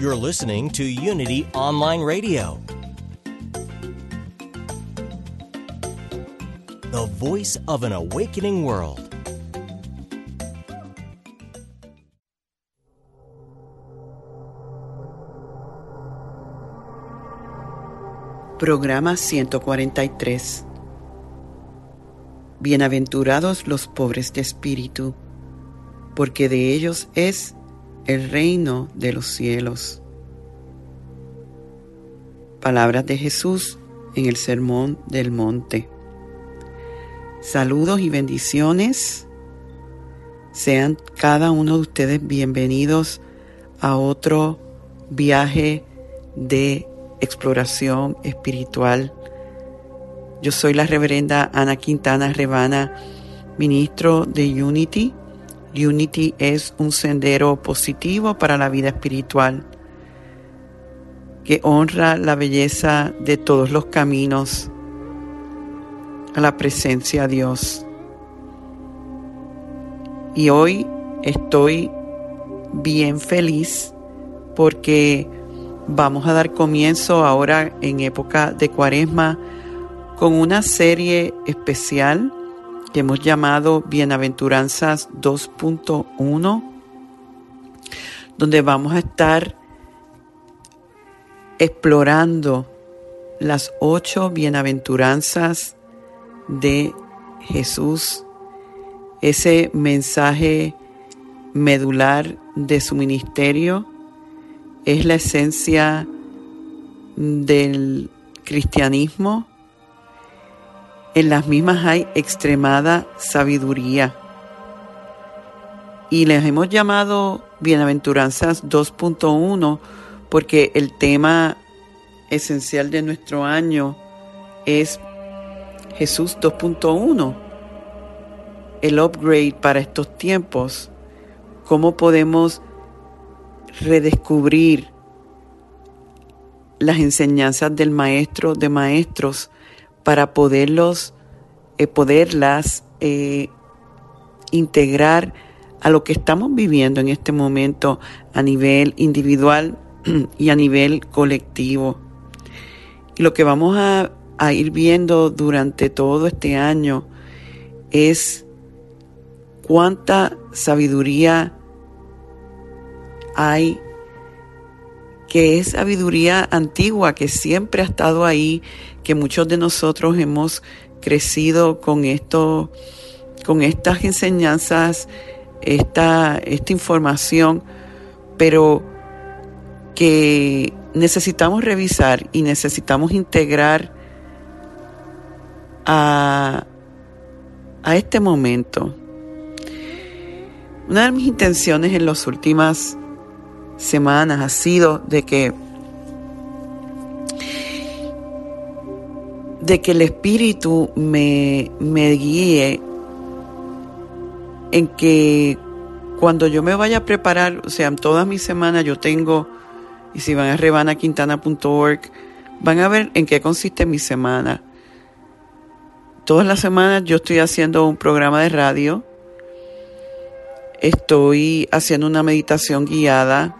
You're listening to Unity Online Radio, the voice of an awakening world. Programa 143 Bienaventurados los pobres de espíritu, porque de ellos es el reino de los cielos. Palabras de Jesús en el Sermón del Monte. Saludos y bendiciones. Sean cada uno de ustedes bienvenidos a otro viaje de exploración espiritual. Yo soy la reverenda Ana Quintana Rebana, ministro de Unity. Unity es un sendero positivo para la vida espiritual que honra la belleza de todos los caminos a la presencia de Dios. Y hoy estoy bien feliz porque Vamos a dar comienzo ahora en época de cuaresma con una serie especial que hemos llamado Bienaventuranzas 2.1, donde vamos a estar explorando las ocho bienaventuranzas de Jesús, ese mensaje medular de su ministerio es la esencia del cristianismo. En las mismas hay extremada sabiduría. Y les hemos llamado Bienaventuranzas 2.1 porque el tema esencial de nuestro año es Jesús 2.1, el upgrade para estos tiempos, cómo podemos redescubrir las enseñanzas del maestro de maestros para poderlos, eh, poderlas eh, integrar a lo que estamos viviendo en este momento a nivel individual y a nivel colectivo. Y lo que vamos a, a ir viendo durante todo este año es cuánta sabiduría hay que es sabiduría antigua, que siempre ha estado ahí, que muchos de nosotros hemos crecido con esto, con estas enseñanzas, esta, esta información, pero que necesitamos revisar y necesitamos integrar a, a este momento. Una de mis intenciones en las últimas semanas ha sido de que de que el Espíritu me, me guíe en que cuando yo me vaya a preparar, o sea, todas mis semanas yo tengo, y si van a revanaquintana.org, van a ver en qué consiste mi semana. Todas las semanas yo estoy haciendo un programa de radio, estoy haciendo una meditación guiada,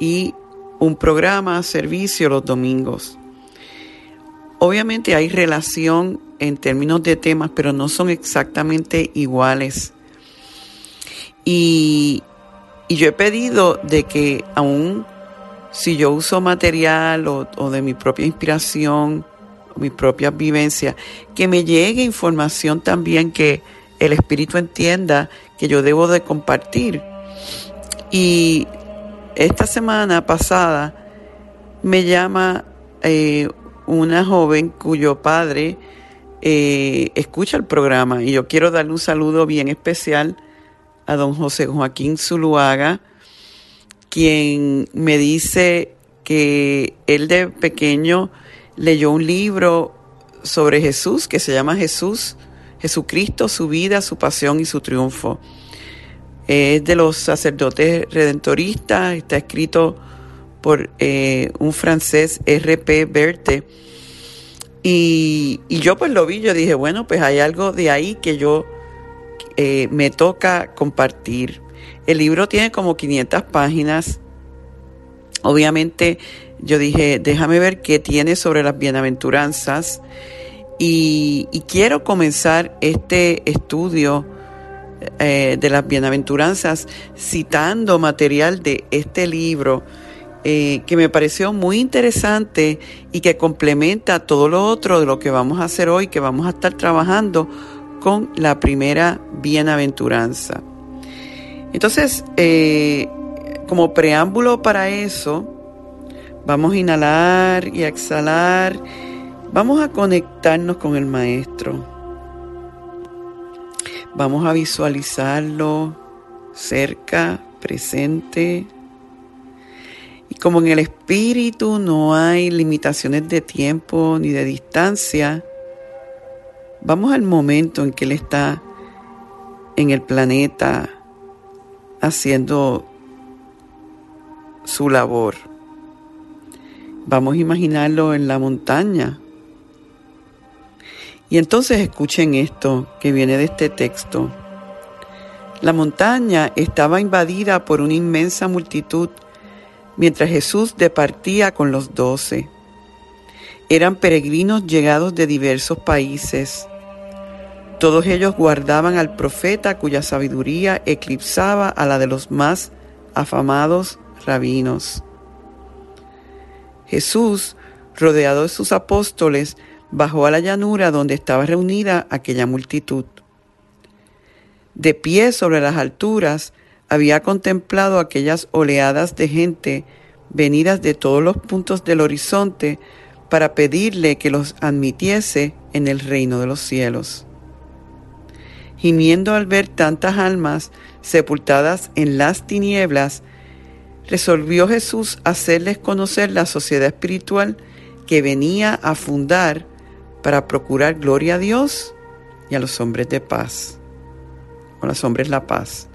y un programa servicio los domingos. Obviamente hay relación en términos de temas, pero no son exactamente iguales. Y, y yo he pedido de que aún si yo uso material o, o de mi propia inspiración, o mi propia vivencia, que me llegue información también que el Espíritu entienda que yo debo de compartir. Y esta semana pasada me llama eh, una joven cuyo padre eh, escucha el programa y yo quiero darle un saludo bien especial a don José Joaquín Zuluaga, quien me dice que él de pequeño leyó un libro sobre Jesús que se llama Jesús, Jesucristo, su vida, su pasión y su triunfo. Es de los sacerdotes redentoristas, está escrito por eh, un francés, R.P. Berthe. Y, yo pues lo vi, yo dije, bueno, pues hay algo de ahí que yo eh, me toca compartir. El libro tiene como 500 páginas. Obviamente yo dije, déjame ver qué tiene sobre las bienaventuranzas. Y, quiero comenzar este estudio eh, de las bienaventuranzas citando material de este libro eh, que me pareció muy interesante y que complementa todo lo otro de lo que vamos a hacer hoy, que vamos a estar trabajando con la primera bienaventuranza. Entonces, eh, como preámbulo para eso, vamos a inhalar y exhalar, vamos a conectarnos con el Maestro. Vamos a visualizarlo cerca, presente, y como en el espíritu no hay limitaciones de tiempo ni de distancia, vamos al momento en que Él está en el planeta haciendo su labor. Vamos a imaginarlo en la montaña. Y entonces escuchen esto que viene de este texto. La montaña estaba invadida por una inmensa multitud mientras Jesús departía con los doce. Eran peregrinos llegados de diversos países. Todos ellos guardaban al profeta cuya sabiduría eclipsaba a la de los más afamados rabinos. Jesús, rodeado de sus apóstoles, bajó a la llanura donde estaba reunida aquella multitud. De pie sobre las alturas, había contemplado aquellas oleadas de gente venidas de todos los puntos del horizonte para pedirle que los admitiese en el reino de los cielos. Gimiendo al ver tantas almas sepultadas en las tinieblas, resolvió Jesús hacerles conocer la sociedad espiritual que venía a fundar para procurar gloria a Dios y a los hombres de paz, o los hombres la paz.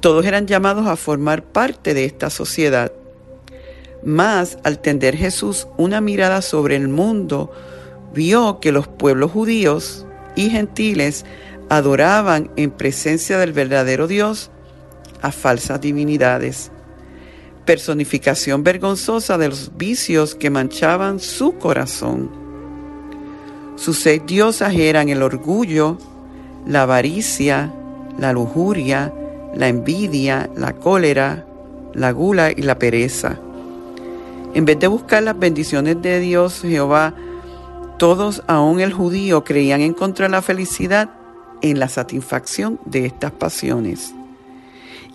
Todos eran llamados a formar parte de esta sociedad. Mas al tender Jesús una mirada sobre el mundo, vio que los pueblos judíos y gentiles adoraban en presencia del verdadero Dios a falsas divinidades, personificación vergonzosa de los vicios que manchaban su corazón. Sus seis diosas eran el orgullo, la avaricia, la lujuria, la envidia, la cólera, la gula y la pereza. En vez de buscar las bendiciones de Dios, Jehová, todos, aun el judío, creían encontrar la felicidad en la satisfacción de estas pasiones.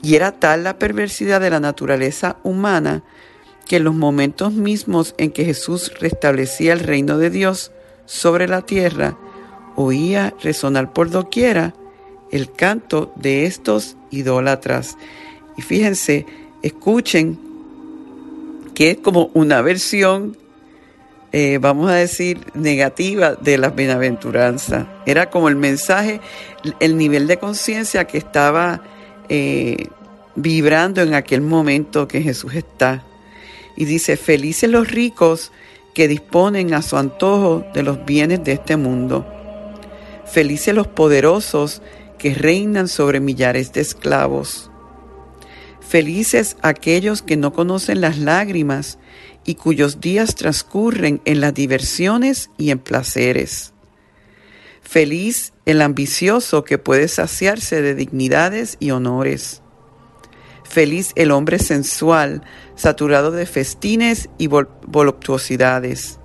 Y era tal la perversidad de la naturaleza humana que en los momentos mismos en que Jesús restablecía el reino de Dios sobre la tierra, oía resonar por doquiera el canto de estos idólatras. Y fíjense, escuchen que es como una versión, eh, vamos a decir, negativa de las bienaventuranzas. Era como el mensaje, el nivel de conciencia que estaba eh, vibrando en aquel momento que Jesús está. Y dice, felices los ricos que disponen a su antojo de los bienes de este mundo. Felices los poderosos que reinan sobre millares de esclavos. Felices aquellos que no conocen las lágrimas y cuyos días transcurren en las diversiones y en placeres. Feliz el ambicioso que puede saciarse de dignidades y honores. Feliz el hombre sensual, saturado de festines y voluptuosidades.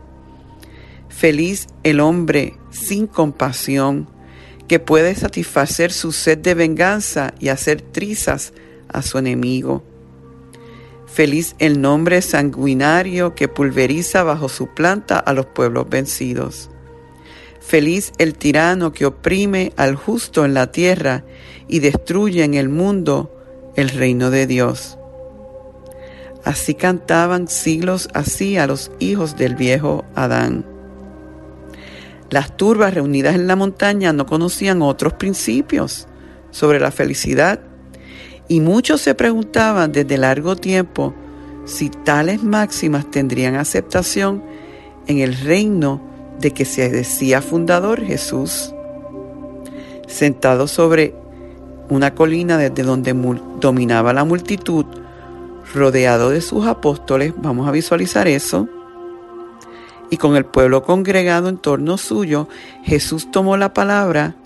Feliz el hombre sin compasión, que puede satisfacer su sed de venganza y hacer trizas a su enemigo. Feliz el nombre sanguinario que pulveriza bajo su planta a los pueblos vencidos. Feliz el tirano que oprime al justo en la tierra y destruye en el mundo el reino de Dios. Así cantaban siglos así a los hijos del viejo Adán. Las turbas reunidas en la montaña no conocían otros principios sobre la felicidad y muchos se preguntaban desde largo tiempo si tales máximas tendrían aceptación en el reino de que se decía fundador Jesús. Sentado sobre una colina desde donde dominaba la multitud, rodeado de sus apóstoles, vamos a visualizar eso, y con el pueblo congregado en torno suyo, Jesús tomó la palabra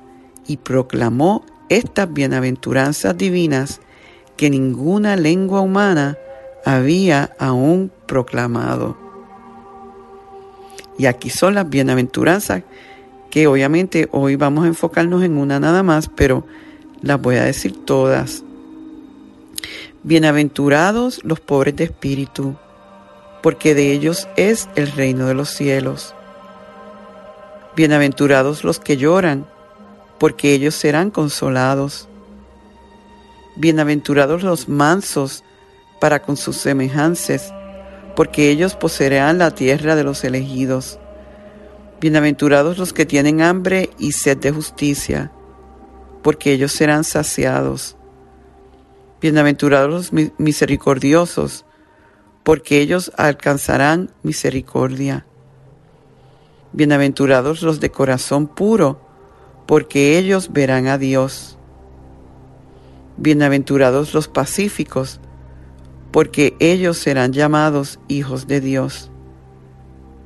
y proclamó estas bienaventuranzas divinas que ninguna lengua humana había aún proclamado. Y aquí son las bienaventuranzas que obviamente hoy vamos a enfocarnos en una nada más, pero las voy a decir todas. Bienaventurados los pobres de espíritu, porque de ellos es el reino de los cielos. Bienaventurados los que lloran, porque ellos serán consolados. Bienaventurados los mansos para con sus semejances, porque ellos poseerán la tierra de los elegidos. Bienaventurados los que tienen hambre y sed de justicia, porque ellos serán saciados. Bienaventurados los misericordiosos, porque ellos alcanzarán misericordia. Bienaventurados los de corazón puro, porque ellos verán a Dios. Bienaventurados los pacíficos, porque ellos serán llamados hijos de Dios.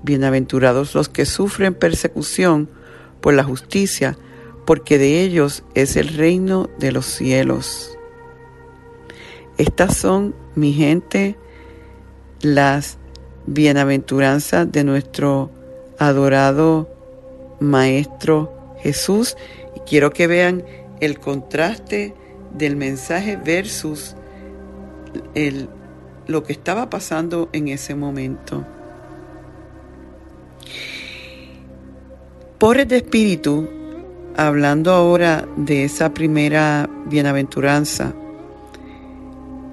Bienaventurados los que sufren persecución por la justicia, porque de ellos es el reino de los cielos. Estas son, mi gente, las bienaventuranzas de nuestro adorado Maestro Jesús. Y quiero que vean el contraste del mensaje versus el, lo que estaba pasando en ese momento. Pobres de espíritu, hablando ahora de esa primera bienaventuranza,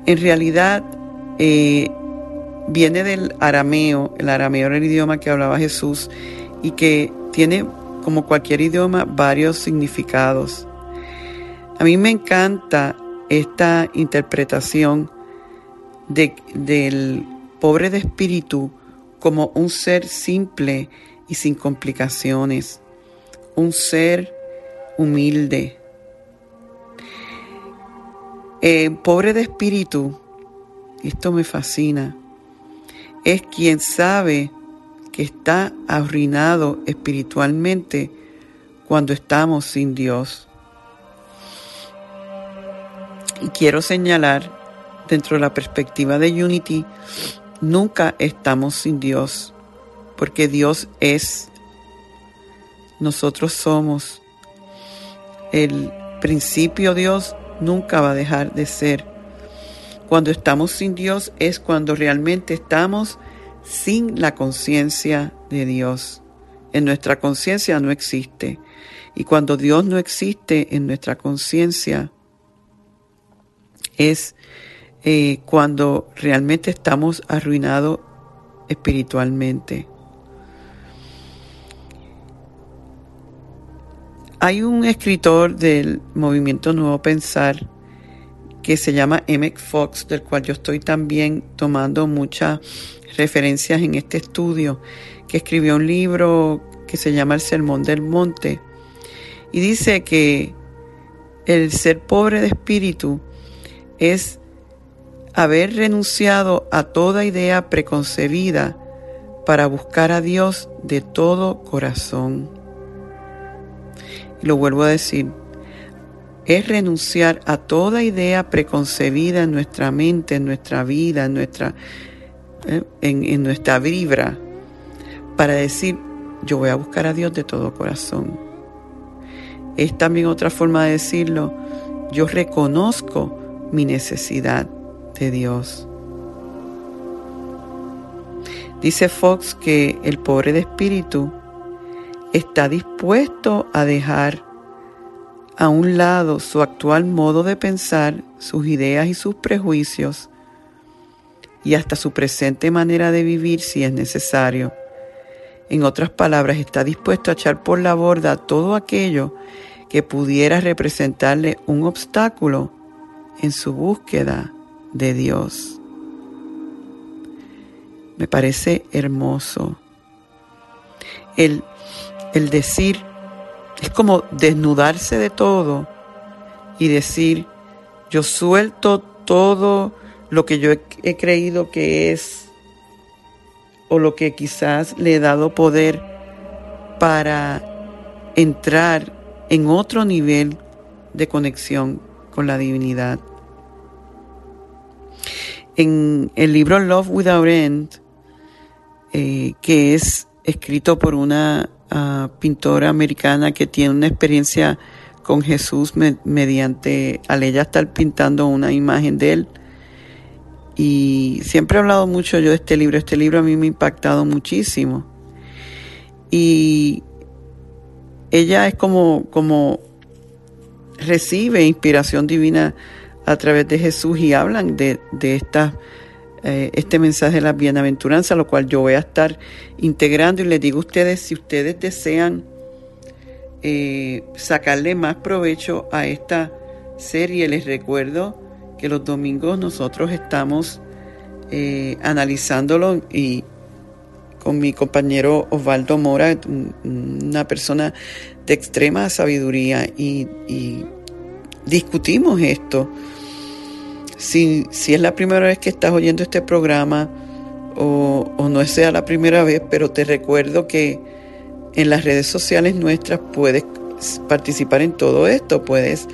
en realidad eh, viene del arameo, el arameo era el idioma que hablaba Jesús y que tiene, como cualquier idioma, varios significados. A mí me encanta esta interpretación de, del pobre de espíritu como un ser simple y sin complicaciones, un ser humilde, eh, pobre de espíritu, esto me fascina, es quien sabe que está arruinado espiritualmente cuando estamos sin Dios. Y quiero señalar, dentro de la perspectiva de Unity, nunca estamos sin Dios, porque Dios es, nosotros somos. El principio Dios nunca va a dejar de ser. Cuando estamos sin Dios es cuando realmente estamos sin la conciencia de Dios. En nuestra conciencia no existe. Y cuando Dios no existe en nuestra conciencia, es eh, cuando realmente estamos arruinados espiritualmente. Hay un escritor del movimiento Nuevo Pensar que se llama Emmett Fox, del cual yo estoy también tomando muchas referencias en este estudio, que escribió un libro que se llama El Sermón del Monte, y dice que el ser pobre de espíritu es haber renunciado a toda idea preconcebida para buscar a Dios de todo corazón lo vuelvo a decir, es renunciar a toda idea preconcebida en nuestra mente, en nuestra vida, en nuestra, eh, en, nuestra vibra, para decir, yo voy a buscar a Dios de todo corazón. Es también otra forma de decirlo, yo reconozco mi necesidad de Dios. Dice Fox que el pobre de espíritu está dispuesto a dejar a un lado su actual modo de pensar, sus ideas y sus prejuicios, y hasta su presente manera de vivir si es necesario. En otras palabras, está dispuesto a echar por la borda todo aquello que pudiera representarle un obstáculo en su búsqueda de Dios. Me parece hermoso el, el decir, es como desnudarse de todo y decir, yo suelto todo lo que yo he, creído que es o lo que quizás le he dado poder para entrar en otro nivel de conexión con la divinidad. En el libro Love Without End, eh, que es escrito por una ah, pintora americana que tiene una experiencia con Jesús mediante, al ella estar pintando una imagen de él, y siempre he hablado mucho yo de este libro. Este libro a mí me ha impactado muchísimo. Y ella es como, como recibe inspiración divina a través de Jesús y hablan de, de esta, eh, este mensaje de la bienaventuranza, lo cual yo voy a estar integrando y les digo a ustedes, si ustedes desean eh, sacarle más provecho a esta serie, les recuerdo que los domingos nosotros estamos eh, analizándolo y con mi compañero Osvaldo Mora, una persona de extrema sabiduría, y, discutimos esto. Si, si, es la primera vez que estás oyendo este programa, o, no sea la primera vez, pero te recuerdo que en las redes sociales nuestras puedes participar en todo esto, puedes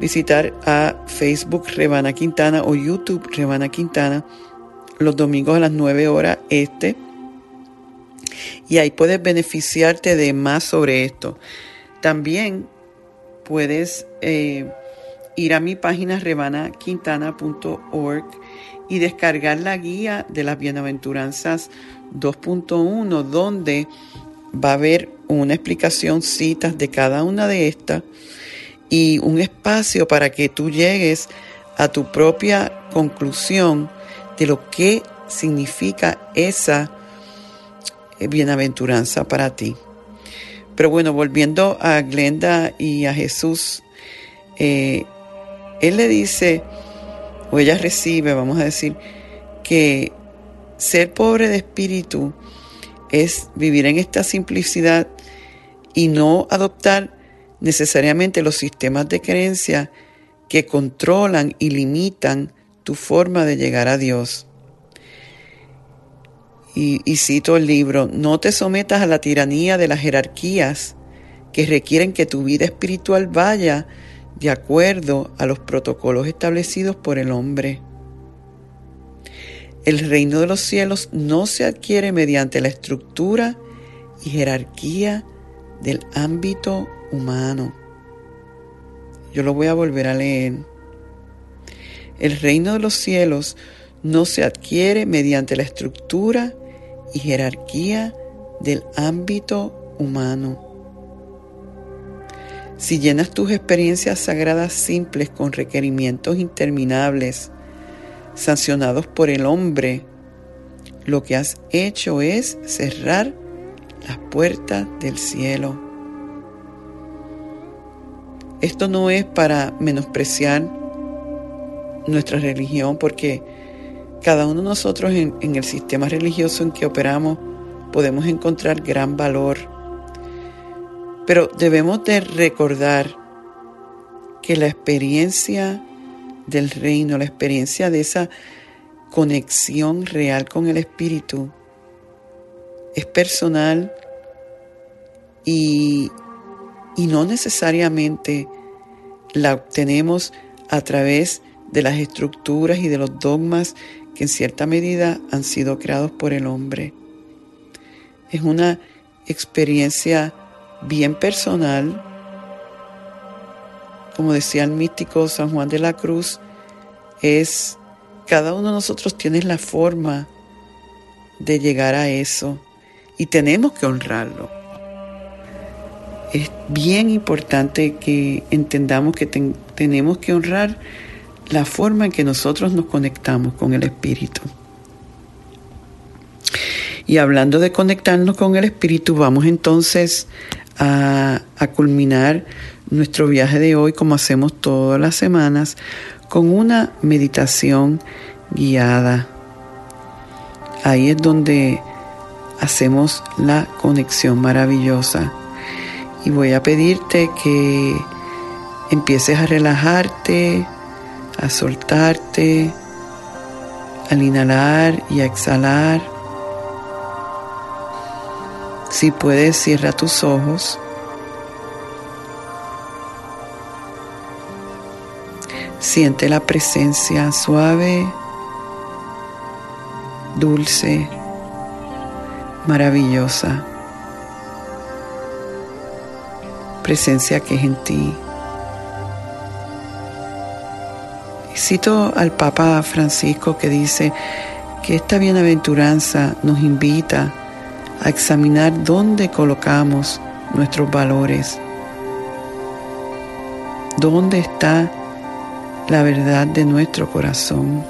visitar a Facebook Rebana Quintana o YouTube Rebana Quintana los domingos a las 9 horas este. Y ahí puedes beneficiarte de más sobre esto. También puedes eh, ir a mi página rebanaquintana.org y descargar la guía de las bienaventuranzas 2.1 donde va a haber una explicación, citas de cada una de estas y un espacio para que tú llegues a tu propia conclusión de lo que significa esa eh, bienaventuranza para ti. Pero bueno, volviendo a Glenda y a Jesús, eh, él le dice, o ella recibe, vamos a decir, que ser pobre de espíritu es vivir en esta simplicidad y no adoptar necesariamente los sistemas de creencia que controlan y limitan tu forma de llegar a Dios. Y, y, cito el libro, no te sometas a la tiranía de las jerarquías que requieren que tu vida espiritual vaya de acuerdo a los protocolos establecidos por el hombre. El reino de los cielos no se adquiere mediante la estructura y jerarquía del ámbito humano. Yo lo voy a volver a leer. El reino de los cielos no se adquiere mediante la estructura y jerarquía del ámbito humano. Si llenas tus experiencias sagradas simples con requerimientos interminables, sancionados por el hombre, lo que has hecho es cerrar las puertas del cielo. Esto no es para menospreciar nuestra religión porque cada uno de nosotros en, el sistema religioso en que operamos podemos encontrar gran valor. Pero debemos de recordar que la experiencia del reino, la experiencia de esa conexión real con el Espíritu, es personal y y no necesariamente la obtenemos a través de las estructuras y de los dogmas que en cierta medida han sido creados por el hombre. Es una experiencia bien personal. Como decía el místico San Juan de la Cruz, es cada uno de nosotros tiene la forma de llegar a eso y tenemos que honrarlo. es bien importante que entendamos que tenemos que honrar la forma en que nosotros nos conectamos con el Espíritu. Y hablando de conectarnos con el Espíritu, vamos entonces a, culminar nuestro viaje de hoy, como hacemos todas las semanas, con una meditación guiada. Ahí es donde hacemos la conexión maravillosa. Y voy a pedirte que empieces a relajarte, a soltarte, al inhalar y a exhalar. Si puedes, cierra tus ojos. Siente la presencia suave, dulce, maravillosa. Presencia que es en ti. cito al Papa Francisco que dice que esta bienaventuranza nos invita a examinar dónde colocamos nuestros valores, dónde está la verdad de nuestro corazón.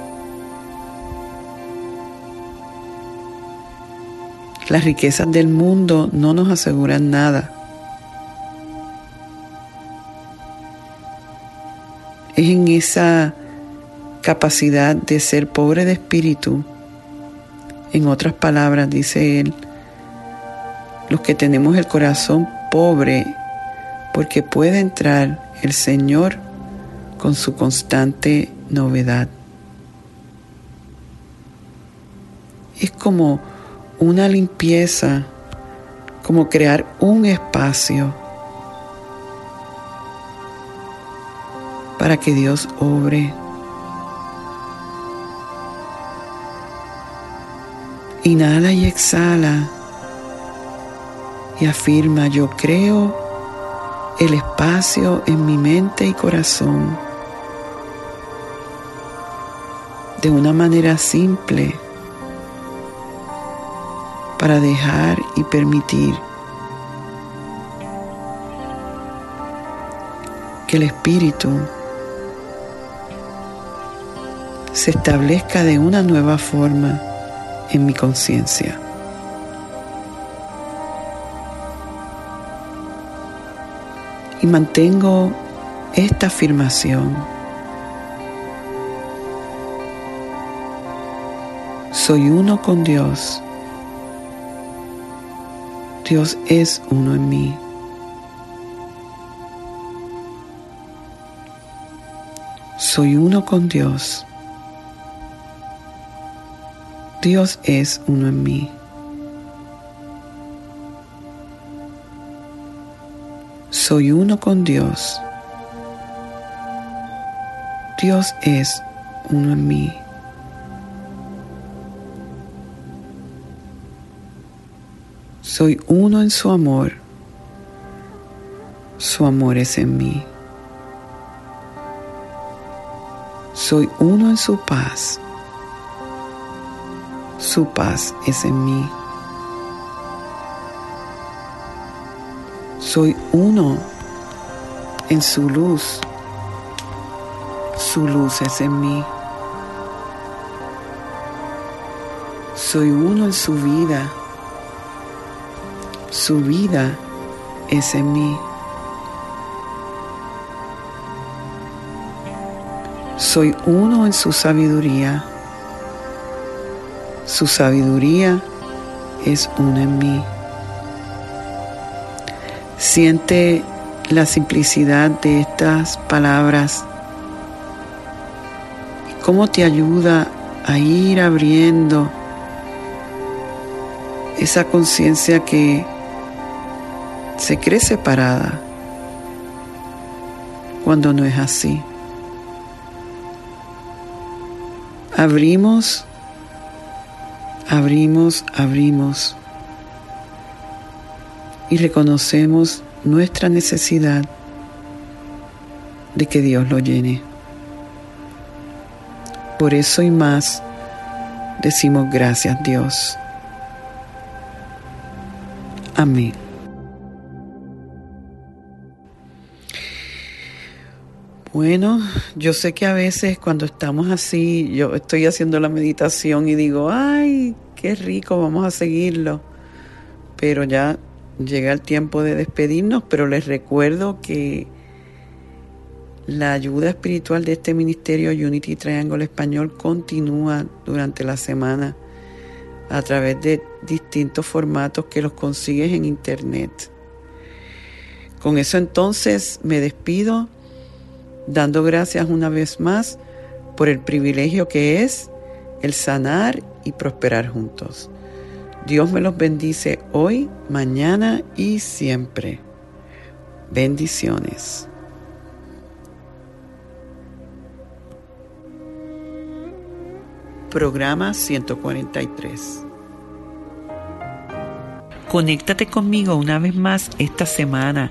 Las riquezas del mundo no nos aseguran nada. Es en esa capacidad de ser pobre de espíritu. En otras palabras, dice él, los que tenemos el corazón pobre, porque puede entrar el Señor con su constante novedad. Es como una limpieza, como crear un espacio para que Dios obre. Inhala y exhala y afirma, yo creo el espacio en mi mente y corazón de una manera simple para dejar y permitir que el espíritu se establezca de una nueva forma en mi conciencia. Y mantengo esta afirmación. Soy uno con Dios. Dios es uno en mí. Soy uno con Dios. Dios es uno en mí. Soy uno con Dios. Dios es uno en mí. Soy uno en su amor. Su amor es en mí. Soy uno en su paz su paz es en mí. Soy uno en su luz. Su luz es en mí. Soy uno en su vida. Su vida es en mí. Soy uno en su sabiduría. Su sabiduría es una en mí. Siente la simplicidad de estas palabras cómo te ayuda a ir abriendo esa conciencia que se cree separada cuando no es así. Abrimos abrimos, abrimos y reconocemos nuestra necesidad de que Dios lo llene. Por eso y más decimos gracias Dios. Amén. Bueno, yo sé que a veces cuando estamos así, yo estoy haciendo la meditación y digo, ay, qué rico, vamos a seguirlo. Pero ya llega el tiempo de despedirnos, pero les recuerdo que la ayuda espiritual de este ministerio Unity Triangle Español continúa durante la semana a través de distintos formatos que los consigues en internet. Con eso entonces me despido dando gracias una vez más por el privilegio que es el sanar y prosperar juntos. Dios me los bendice hoy, mañana y siempre. Bendiciones. Programa 143. Conéctate conmigo una vez más esta semana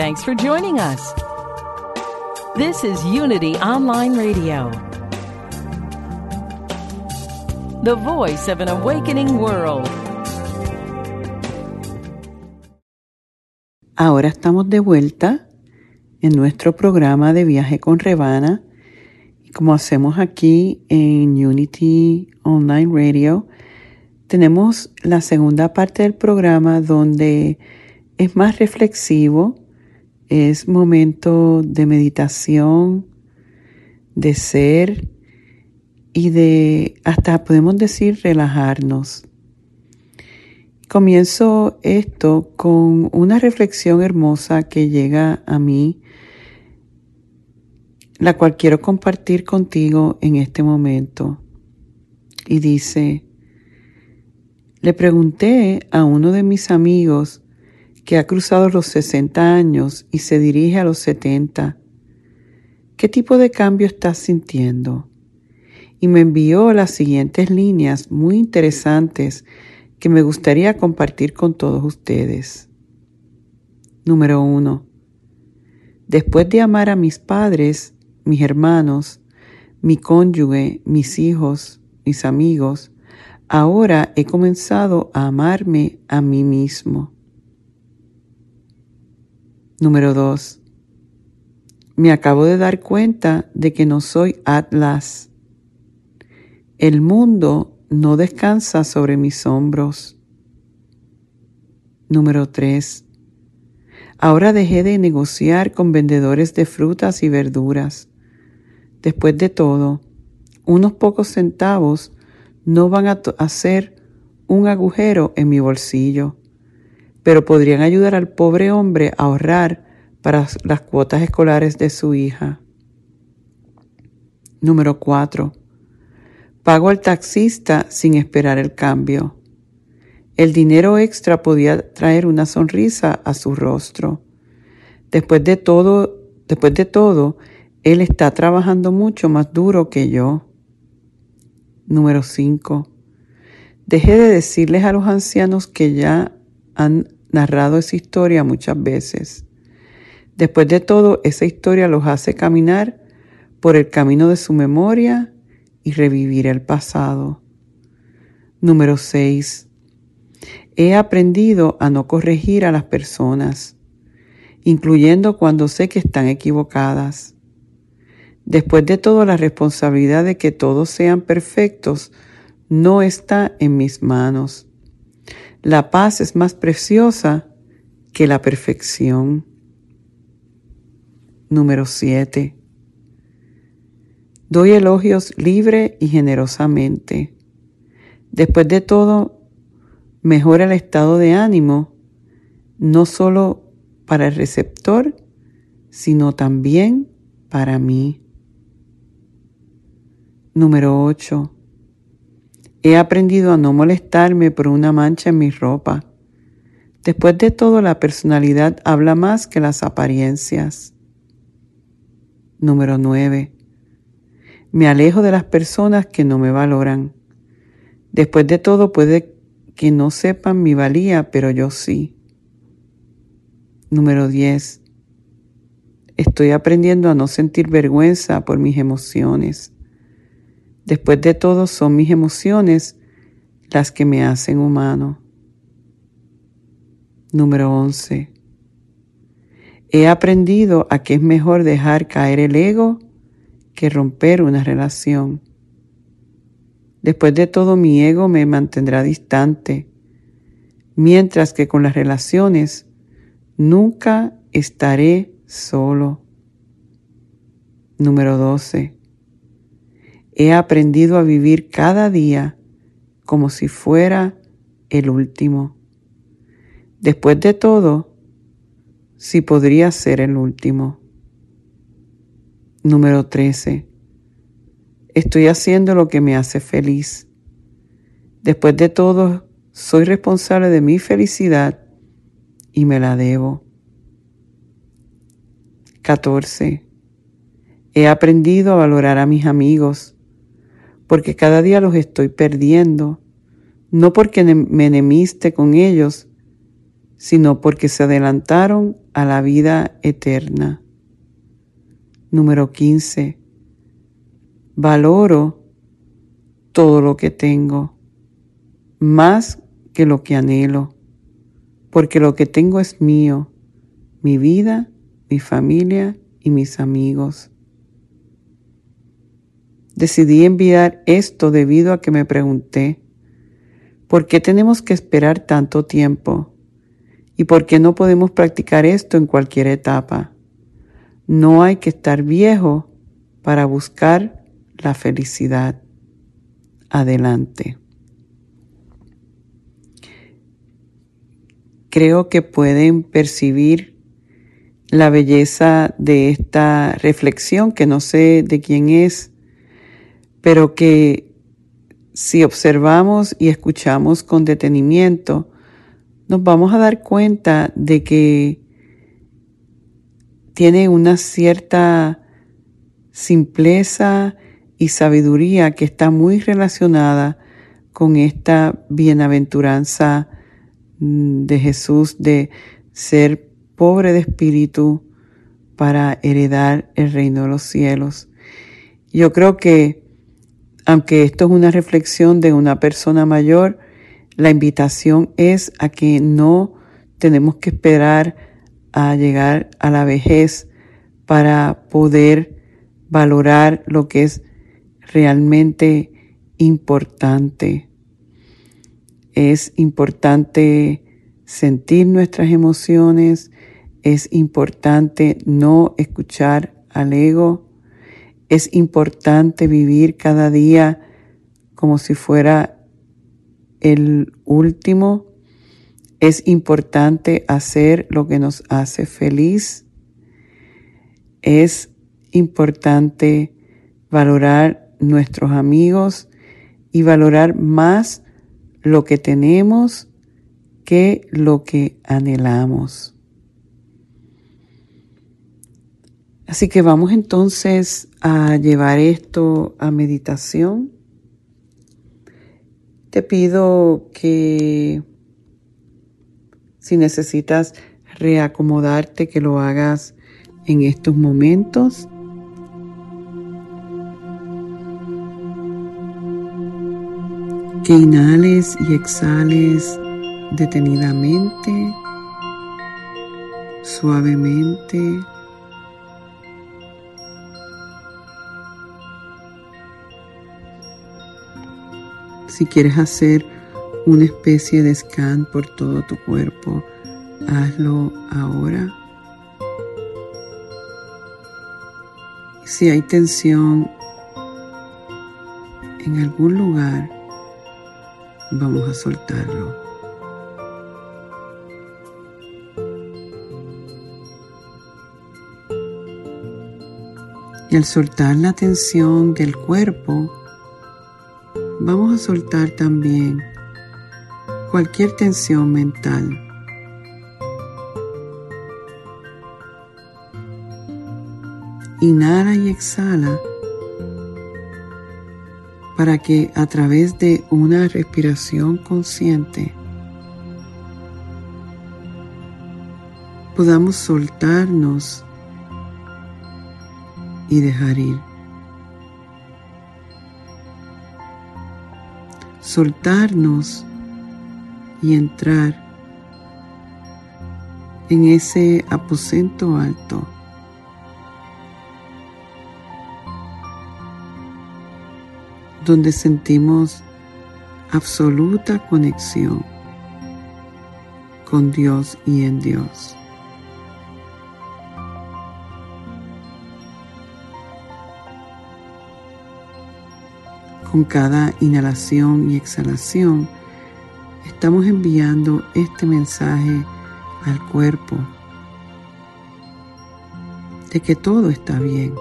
Thanks for joining us. This is Unity Online Radio, the voice of an awakening world. Ahora estamos de vuelta en nuestro programa de viaje con Rebana. Como hacemos aquí en Unity Online Radio, tenemos la segunda parte del programa donde es más reflexivo es momento de meditación, de ser y de, hasta podemos decir, relajarnos. Comienzo esto con una reflexión hermosa que llega a mí, la cual quiero compartir contigo en este momento. Y dice, le pregunté a uno de mis amigos que ha cruzado los 60 años y se dirige a los 70. ¿Qué tipo de cambio estás sintiendo? Y me envió las siguientes líneas muy interesantes que me gustaría compartir con todos ustedes. Número uno. Después de amar a mis padres, mis hermanos, mi cónyuge, mis hijos, mis amigos, ahora he comenzado a amarme a mí mismo. Número 2. Me acabo de dar cuenta de que no soy Atlas. El mundo no descansa sobre mis hombros. Número 3. Ahora dejé de negociar con vendedores de frutas y verduras. Después de todo, unos pocos centavos no van a hacer un agujero en mi bolsillo pero podrían ayudar al pobre hombre a ahorrar para las cuotas escolares de su hija. Número 4. Pago al taxista sin esperar el cambio. El dinero extra podía traer una sonrisa a su rostro. Después de todo, después de todo, él está trabajando mucho más duro que yo. Número 5. Dejé de decirles a los ancianos que ya han narrado esa historia muchas veces. Después de todo, esa historia los hace caminar por el camino de su memoria y revivir el pasado. Número 6. He aprendido a no corregir a las personas, incluyendo cuando sé que están equivocadas. Después de todo, la responsabilidad de que todos sean perfectos no está en mis manos. La paz es más preciosa que la perfección. Número 7. Doy elogios libre y generosamente. Después de todo, mejora el estado de ánimo, no solo para el receptor, sino también para mí. Número 8. He aprendido a no molestarme por una mancha en mi ropa. Después de todo, la personalidad habla más que las apariencias. Número 9. Me alejo de las personas que no me valoran. Después de todo, puede que no sepan mi valía, pero yo sí. Número 10. Estoy aprendiendo a no sentir vergüenza por mis emociones. Después de todo, son mis emociones las que me hacen humano. Número 11. He aprendido a que es mejor dejar caer el ego que romper una relación. Después de todo, mi ego me mantendrá distante, mientras que con las relaciones nunca estaré solo. Número 12. He aprendido a vivir cada día como si fuera el último. Después de todo, si podría ser el último. Número 13. Estoy haciendo lo que me hace feliz. Después de todo, soy responsable de mi felicidad y me la debo. 14. He aprendido a valorar a mis amigos, porque cada día los estoy perdiendo, no porque me enemiste con ellos, sino porque se adelantaron a la vida eterna. Número 15. Valoro todo lo que tengo, más que lo que anhelo, porque lo que tengo es mío, mi vida, mi familia y mis amigos. Decidí enviar esto debido a que me pregunté, ¿por qué tenemos que esperar tanto tiempo? ¿Y por qué no podemos practicar esto en cualquier etapa? No hay que estar viejo para buscar la felicidad. Adelante. Creo que pueden percibir la belleza de esta reflexión, que no sé de quién es, pero que si observamos y escuchamos con detenimiento, nos vamos a dar cuenta de que tiene una cierta simpleza y sabiduría que está muy relacionada con esta bienaventuranza mm, de Jesús de ser pobre de espíritu para heredar el reino de los cielos. Yo creo que, aunque esto es una reflexión de una persona mayor, la invitación es a que no tenemos que esperar a llegar a la vejez para poder valorar lo que es realmente importante. Es importante sentir nuestras emociones, es importante no escuchar al ego, es importante vivir cada día como si fuera el último es importante hacer lo que nos hace feliz. Es importante valorar nuestros amigos y valorar más lo que tenemos que lo que anhelamos. Así que vamos entonces a llevar esto a meditación. Te pido que si necesitas reacomodarte, que lo hagas en estos momentos. Que inhales y exhales detenidamente, suavemente. Si quieres hacer una especie de scan por todo tu cuerpo, hazlo ahora. Si hay tensión en algún lugar, vamos a soltarlo. Y al soltar la tensión del cuerpo, vamos a soltar también cualquier tensión mental. Inhala y exhala para que a través de una respiración consciente podamos soltarnos y dejar ir. Soltarnos y entrar en ese aposento alto donde sentimos absoluta conexión con Dios y en Dios. Con cada inhalación y exhalación estamos enviando este mensaje al cuerpo de que todo está bien.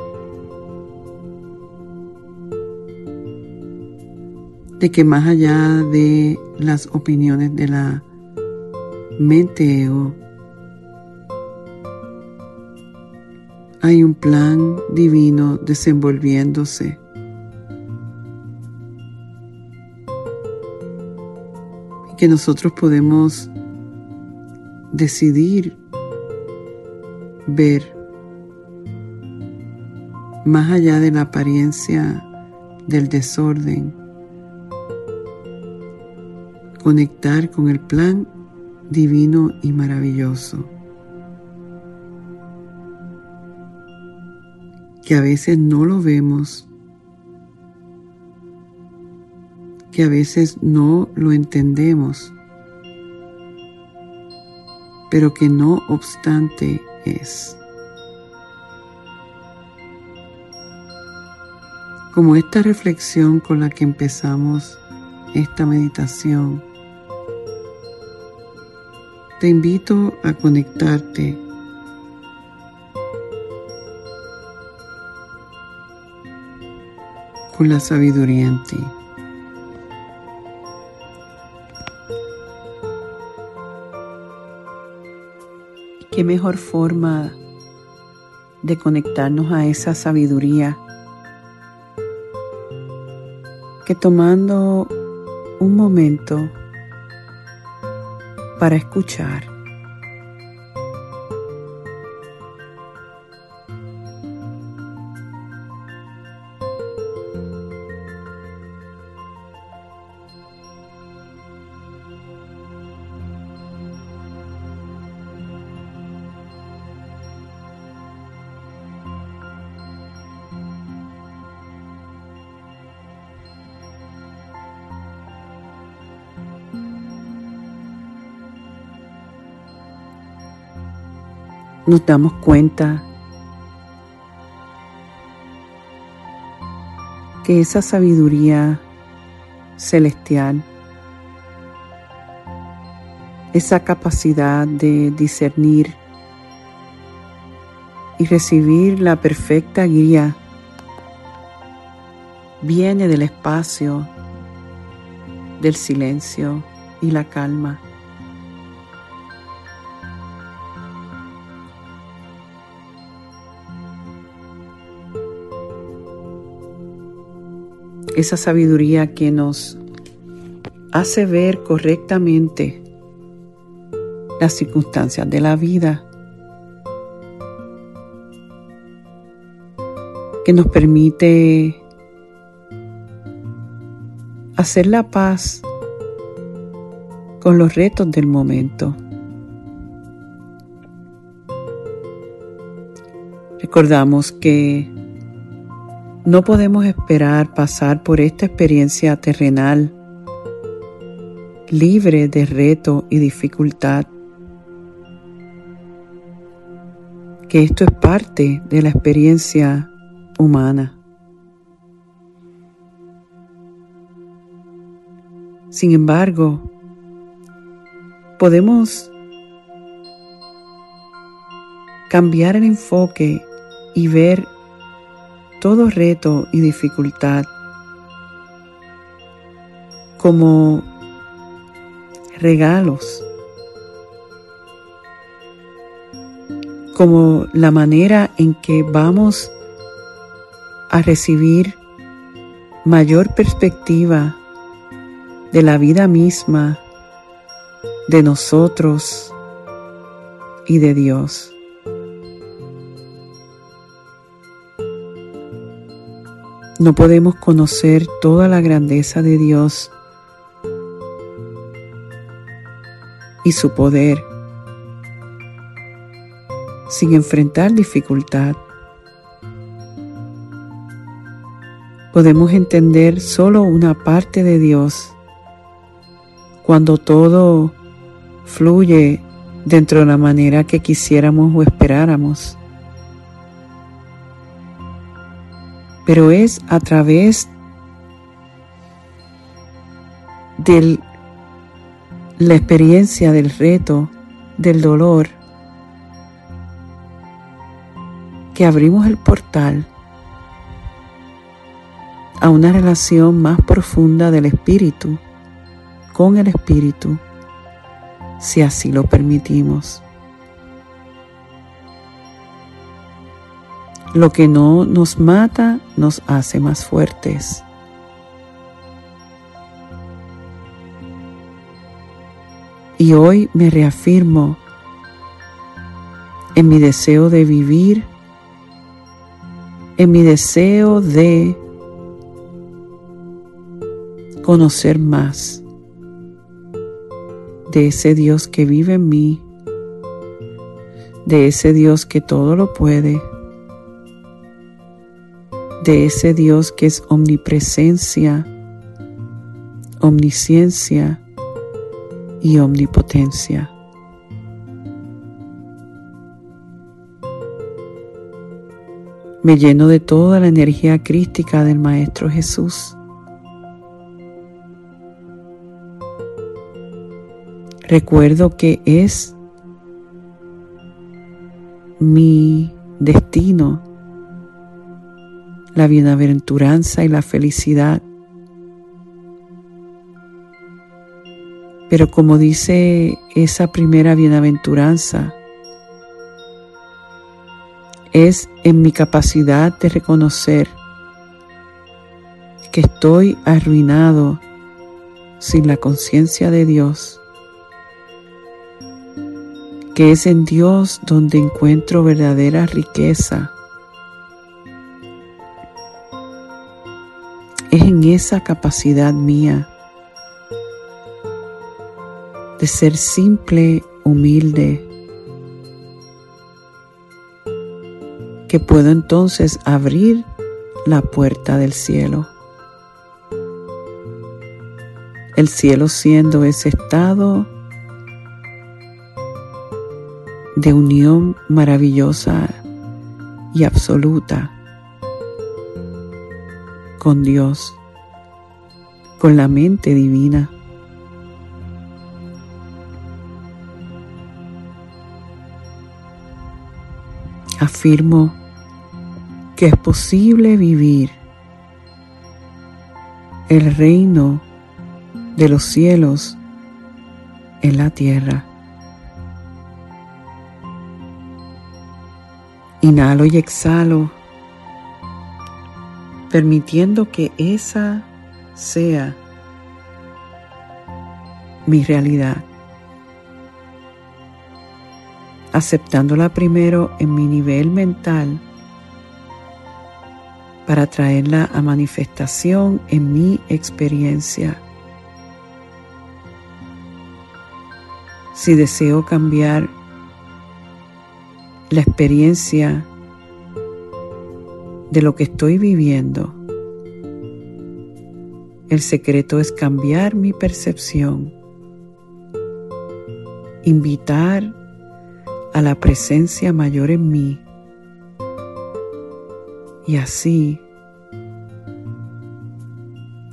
de que más allá de las opiniones de la mente ego, hay un plan divino desenvolviéndose. Que nosotros podemos decidir ver más allá de la apariencia del desorden conectar con el plan divino y maravilloso. Que a veces no lo vemos, que a veces no lo entendemos, pero que no obstante es. Como esta reflexión con la que empezamos esta meditación te invito a conectarte con la sabiduría en ti. ¿Qué mejor forma de conectarnos a esa sabiduría que tomando un momento para escuchar. Nos damos cuenta que esa sabiduría celestial, esa capacidad de discernir y recibir la perfecta guía, viene del espacio, del silencio y la calma. Esa sabiduría que nos hace ver correctamente las circunstancias de la vida, que nos permite hacer la paz con los retos del momento. Recordamos que no podemos esperar pasar por esta experiencia terrenal libre de reto y dificultad. Que esto es parte de la experiencia humana. Sin embargo, podemos cambiar el enfoque y ver todo reto y dificultad como regalos, como la manera en que vamos a recibir mayor perspectiva de la vida misma, de nosotros y de Dios. No podemos conocer toda la grandeza de Dios y su poder sin enfrentar dificultad. Podemos entender solo una parte de Dios cuando todo fluye dentro de la manera que quisiéramos o esperáramos. Pero es a través de la experiencia del reto, del dolor, que abrimos el portal a una relación más profunda del espíritu con el espíritu, si así lo permitimos. Lo que no nos mata nos hace más fuertes. Y hoy me reafirmo en mi deseo de vivir, en mi deseo de conocer más de ese Dios que vive en mí, de ese Dios que todo lo puede, de ese Dios que es omnipresencia, omnisciencia y omnipotencia. Me lleno de toda la energía crística del Maestro Jesús. Recuerdo que es mi destino la bienaventuranza y la felicidad. Pero como dice esa primera bienaventuranza, es en mi capacidad de reconocer que estoy arruinado sin la conciencia de Dios, que es en Dios donde encuentro verdadera riqueza Es en esa capacidad mía de ser simple, humilde, que puedo entonces abrir la puerta del cielo. El cielo siendo ese estado de unión maravillosa y absoluta con Dios, con la mente divina. Afirmo que es posible vivir el reino de los cielos en la tierra. Inhalo y exhalo permitiendo que esa sea mi realidad, aceptándola primero en mi nivel mental para traerla a manifestación en mi experiencia. Si deseo cambiar la experiencia de lo que estoy viviendo, el secreto es cambiar mi percepción, invitar a la presencia mayor en mí. Y así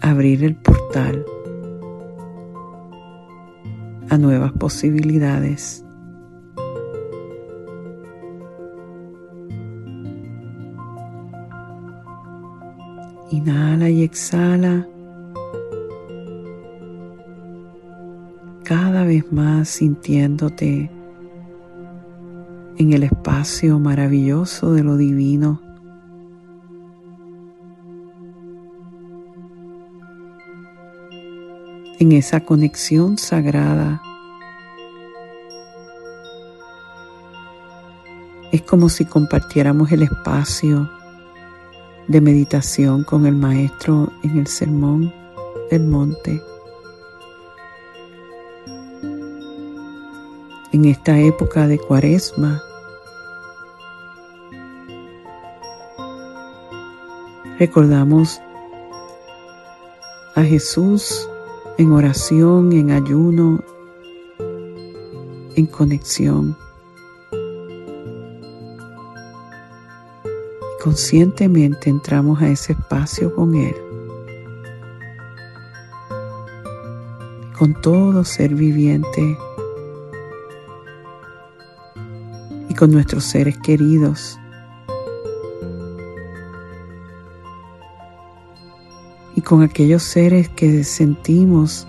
abrir el portal a nuevas posibilidades. Inhala y exhala. Cada vez más sintiéndote en el espacio maravilloso de lo divino. En esa conexión sagrada. Es como si compartiéramos el espacio de meditación con el Maestro en el Sermón del Monte. En esta época de cuaresma, recordamos a Jesús en oración, en ayuno, en conexión. Conscientemente entramos a ese espacio con Él, con todo ser viviente y con nuestros seres queridos. Y con aquellos seres que sentimos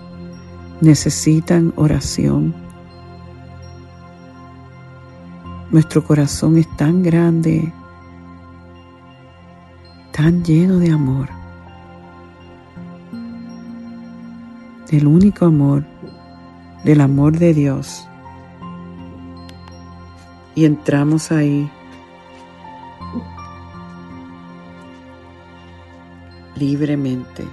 necesitan oración. Nuestro corazón es tan grande tan lleno de amor, del único amor, del amor de Dios. Y entramos ahí libremente.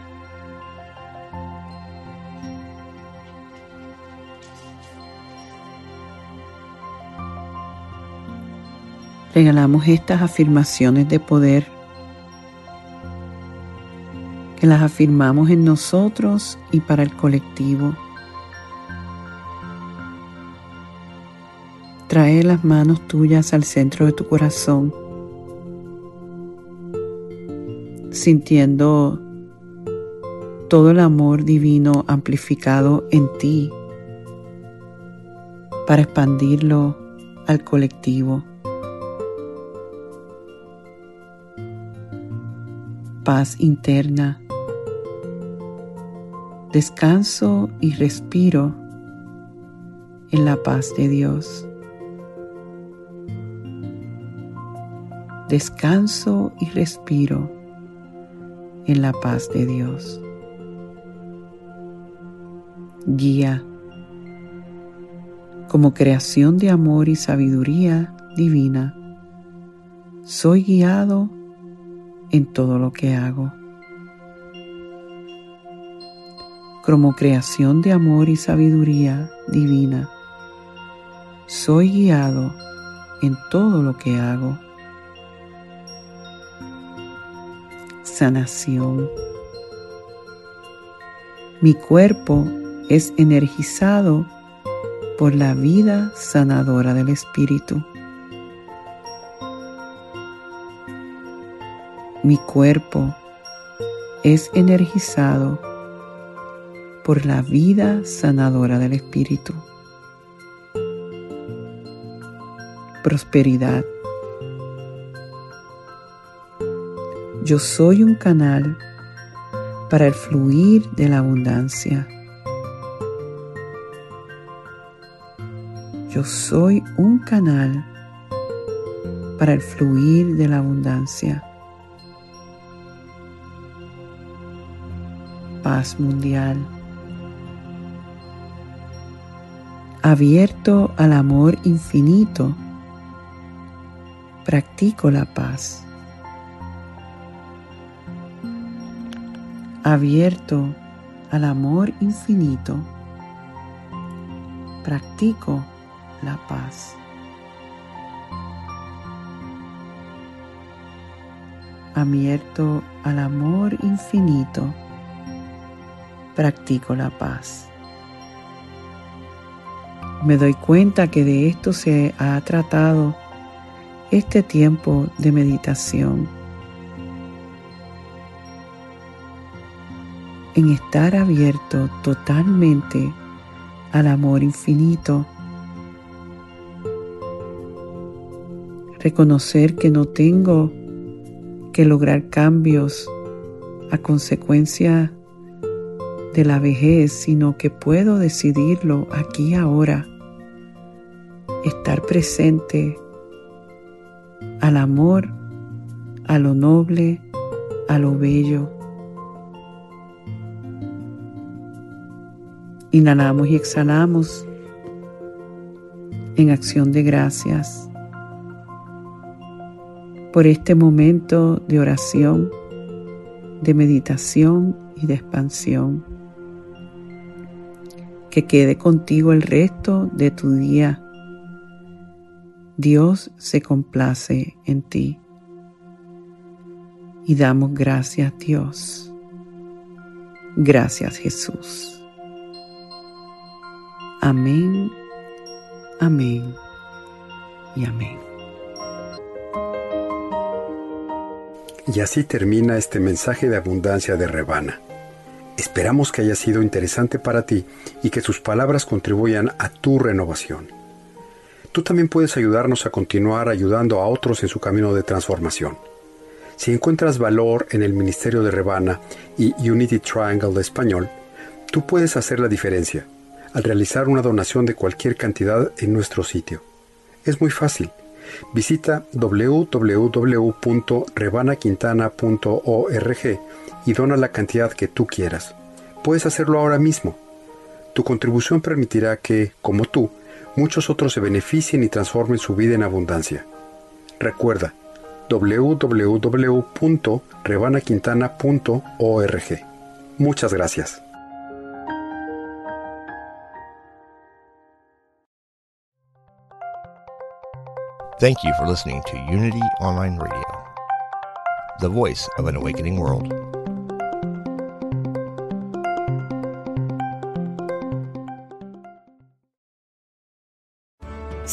Regalamos estas afirmaciones de poder las afirmamos en nosotros y para el colectivo. Trae las manos tuyas al centro de tu corazón, sintiendo todo el amor divino amplificado en ti para expandirlo al colectivo. Paz interna descanso y respiro en la paz de Dios. Descanso y respiro en la paz de Dios. Guía como creación de amor y sabiduría divina. Soy guiado en todo lo que hago. Como creación de amor y sabiduría divina. Soy guiado en todo lo que hago. Sanación. Mi cuerpo es energizado por la vida sanadora del Espíritu. Mi cuerpo es energizado por la vida sanadora del Espíritu. Prosperidad. Yo soy un canal para el fluir de la abundancia. Yo soy un canal para el fluir de la abundancia. Paz mundial. Abierto al amor infinito, practico la paz. abierto al amor infinito, practico la paz. Abierto al amor infinito, practico la paz. Me doy cuenta que de esto se ha tratado este tiempo de meditación. En estar abierto totalmente al amor infinito. Reconocer que no tengo que lograr cambios a consecuencia de la vejez, sino que puedo decidirlo aquí ahora. Estar presente al amor, a lo noble, a lo bello. Inhalamos y exhalamos en acción de gracias por este momento de oración, de meditación y de expansión que quede contigo el resto de tu día. Dios se complace en ti. Y damos gracias Dios. Gracias Jesús. Amén, amén y amén. Y así termina este mensaje de abundancia de Rebana. Esperamos que haya sido interesante para ti y que sus palabras contribuyan a tu renovación. Tú también puedes ayudarnos a continuar ayudando a otros en su camino de transformación. Si encuentras valor en el Ministerio de Rebana y Unity Triangle de español, tú puedes hacer la diferencia al realizar una donación de cualquier cantidad en nuestro sitio. Es muy fácil. Visita www.rebanaquintana.org y dona la cantidad que tú quieras. Puedes hacerlo ahora mismo. Tu contribución permitirá que, como tú, muchos otros se beneficien y transformen su vida en abundancia. Recuerda www.rebanaquintana.org. Muchas gracias. Thank you for listening to Unity Online Radio, the voice of an awakening world.